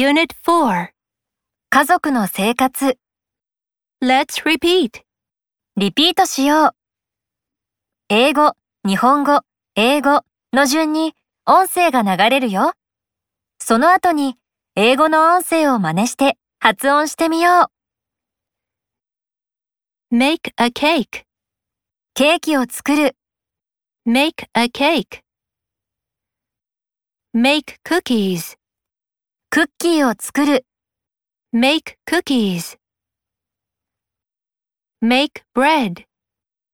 Unit 4家族の生活。Let's repeat. リピートしよう。英語、日本語、英語の順に音声が流れるよ。その後に英語の音声を真似して発音してみよう。Make a cake. ケーキを作る、Make a cake. Make cookies. クッキーを作る、Make cookies. Make bread.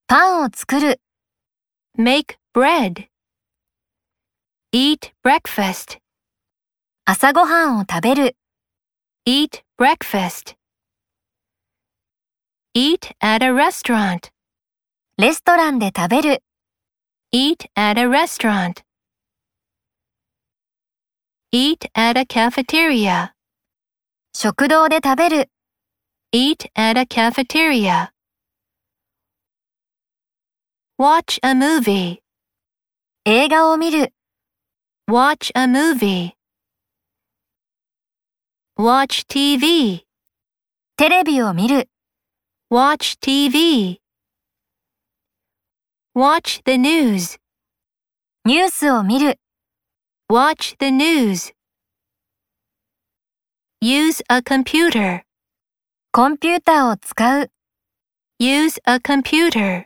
パンを作る、Make bread. Eat breakfast. 朝ごはんを食べる、Eat breakfast. Eat at a restaurant. レストランで食べる、Eat at a restaurant. Eat at a cafeteria. 食堂で食べる、 Eat at a cafeteria. Watch a movie. 映画を見る、 Watch a movie. Watch TV. テレビを見る、 Watch TV. Watch the news. ニュースを見る、 Watch the news. Use a computer. コンピューターを使う、 Use a computer.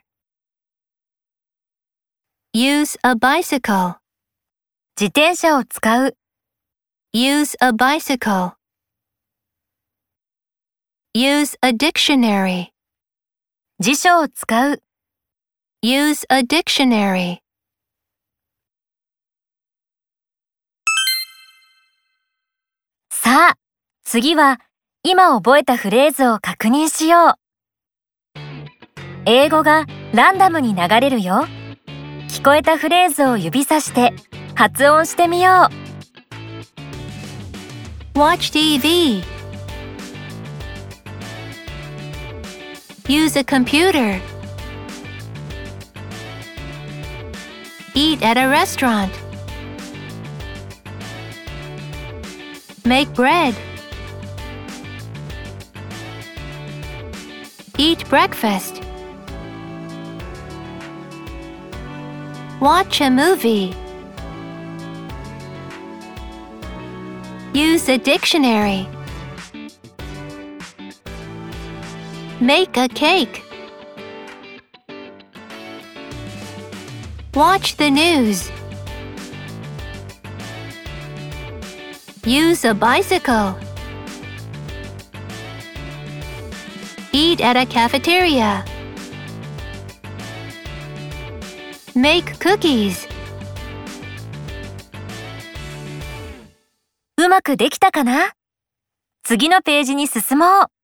Use a bicycle. 自転車を使う、 Use a bicycle. Use a dictionary. 辞書を使う、 Use a dictionary. さあ、次は今覚えたフレーズを確認しよう。英語がランダムに流れるよ。聞こえたフレーズを指さして発音してみよう。Watch TV. Use a computer. Eat at a restaurant. Make bread. Eat breakfast. Watch a movie. Use a dictionary. Make a cake. Watch the news. Use a bicycle. Eat at a cafeteria. Make cookies. うまくできたかな次のページに進もう。